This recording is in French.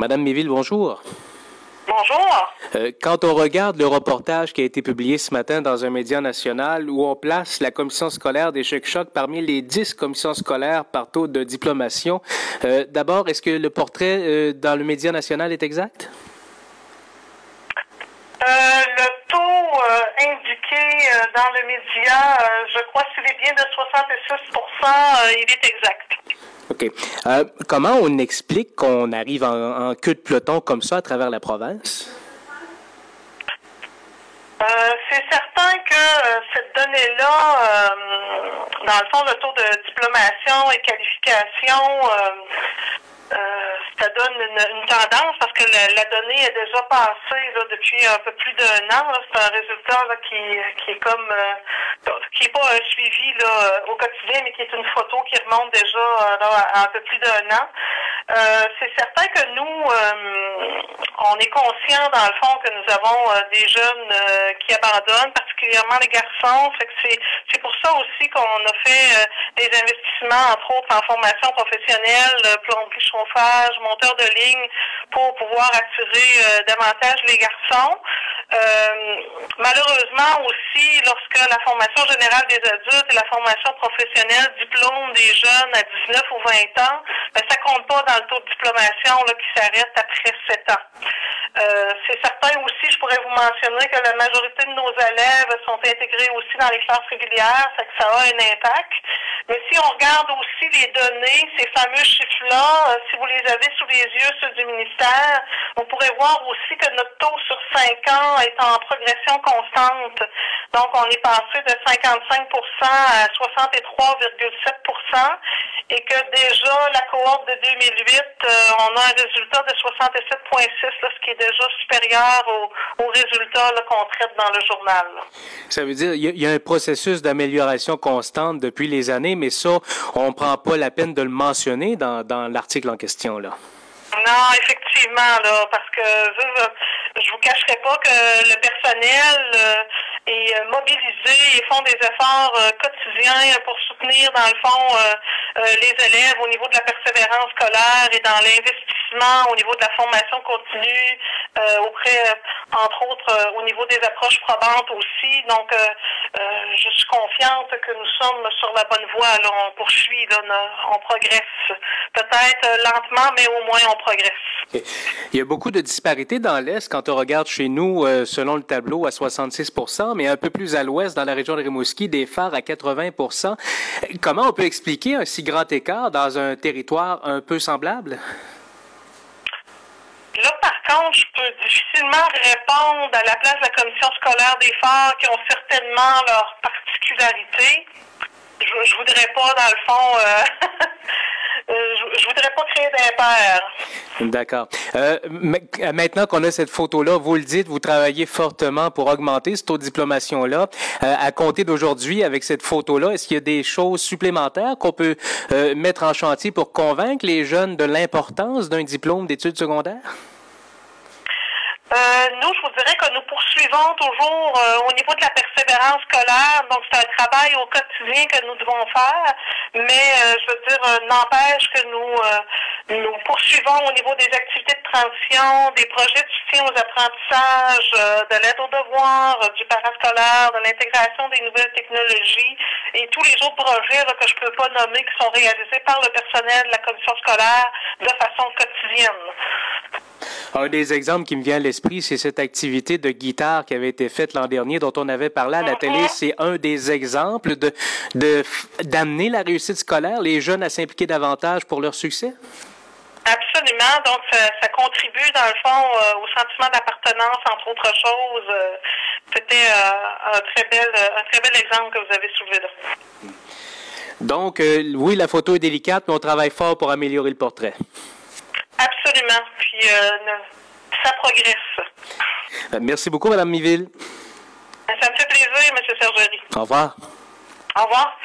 Madame Méville, bonjour. Bonjour. Euh, quand on regarde le reportage qui a été publié ce matin dans un média national où on place la commission scolaire des choc parmi les dix commissions scolaires par taux de diplomation, euh, d'abord, est-ce que le portrait euh, dans le média national est exact? le taux indiqué dans le média, je crois qu'il est bien de 66 il est exact. OK. Euh, comment on explique qu'on arrive en, queue de peloton comme ça à travers la province? Euh, c'est certain que euh, cette donnée-là, dans le fond, le taux de diplomation et qualification, donne une, tendance parce que la, donnée est déjà passée depuis un peu plus d'un an. C'est un résultat qui, qui est comme qui n'est pas un suivi là, au quotidien, mais qui est une photo qui remonte déjà à un peu plus d'un an. Euh, c'est certain que nous, euh, on est conscient dans le fond que nous avons euh, des jeunes qui abandonnent, particulièrement les garçons. C'est, c'est pour ça aussi qu'on a fait des investissements, entre autres en formation professionnelle, plomberie, chauffage, monteur de ligne, pour pouvoir attirer davantage les garçons. malheureusement aussi, lorsque la formation générale des adultes et la formation professionnelle diplôme des jeunes à 19 ou 20 ans, ben, ça compte pas dans le taux de diplomation là, qui s'arrête après 7 ans. Euh, c'est certain aussi, je pourrais vous mentionner que la majorité de nos élèves sont intégrés aussi dans les classes régulières, fait que ça a un impact. Mais si on regarde aussi les données, ces fameux chiffres-là, euh, si vous les avez sous les yeux, ceux du ministère, vous pourrez voir aussi que notre taux sur 5 ans est en progression constante. Donc, on est passé de 55% à 63,7% et que déjà, la cohorte de 2008, euh, on a un résultat de 67,6, ce qui est déjà supérieur au, résultat qu'on traite dans le journal. Ça veut dire il y, a un processus d'amélioration constante depuis les années, mais ça, on ne prend pas la peine de le mentionner dans, l'article en question. là. Non, effectivement, là, parce que je, je vous cacherai pas que le personnel euh, est euh, mobilisé et font des efforts euh, quotidiens pour soutenir, dans le fond, les élèves au niveau de la persévérance scolaire et dans l'investissement au niveau de la formation continue, auprès, entre autres, au niveau des approches probantes aussi. Donc, confiante que nous sommes sur la bonne voie. Là, on poursuit, là, on progresse. Peut-être lentement, mais au moins on progresse. Il y a beaucoup de disparités dans l'Est quand on regarde chez nous, euh, selon le tableau, à 66 mais un peu plus à l'ouest, dans la région de Rimouski, des phares à 80 Comment on peut expliquer un si grand écart dans un territoire un peu semblable? Je peux difficilement répondre à la place de la commission scolaire des phares qui ont certainement leurs particularités. Je, je voudrais pas, dans le fond, euh, Euh, je, voudrais pas créer d'impair. D'accord. Euh, maintenant qu'on a cette photo-là, vous le dites, vous travaillez fortement pour augmenter ce taux de diplomation-là. À compter d'aujourd'hui, avec cette photo-là, est-ce qu'il y a des choses supplémentaires qu'on peut mettre en chantier pour convaincre les jeunes de l'importance d'un diplôme d'études secondaires? Nous, je vous dirais que nous poursuivons toujours au niveau de la persévérance scolaire. Donc, c'est un travail au quotidien que nous devons faire. Mais euh, je veux dire, euh, n'empêche que nous, euh, nous poursuivons au niveau des activités de transition, des projets de soutien aux apprentissages, de l'aide aux devoirs, du parascolaire, de l'intégration des nouvelles technologies et tous les autres projets que je peux pas nommer qui sont réalisés par le personnel de la commission scolaire de façon quotidienne. Un des exemples qui me vient à l'esprit, c'est cette activité de guitare qui avait été faite l'an dernier, dont on avait parlé à la télé. C'est un des exemples de d'amener la réussite scolaire, les jeunes à s'impliquer davantage pour leur succès? Absolument. Donc, ça, contribue, dans le fond, euh, au sentiment d'appartenance, entre autres choses. Euh, c'était euh, un, très bel, un très bel exemple que vous avez soulevé là. Donc, oui, la photo est délicate, mais on travaille fort pour améliorer le portrait. Absolument. Puis euh, ça progresse. Euh, merci beaucoup, Mme Miville. Ça me fait plaisir, M. Sergerie. Au revoir. Au revoir.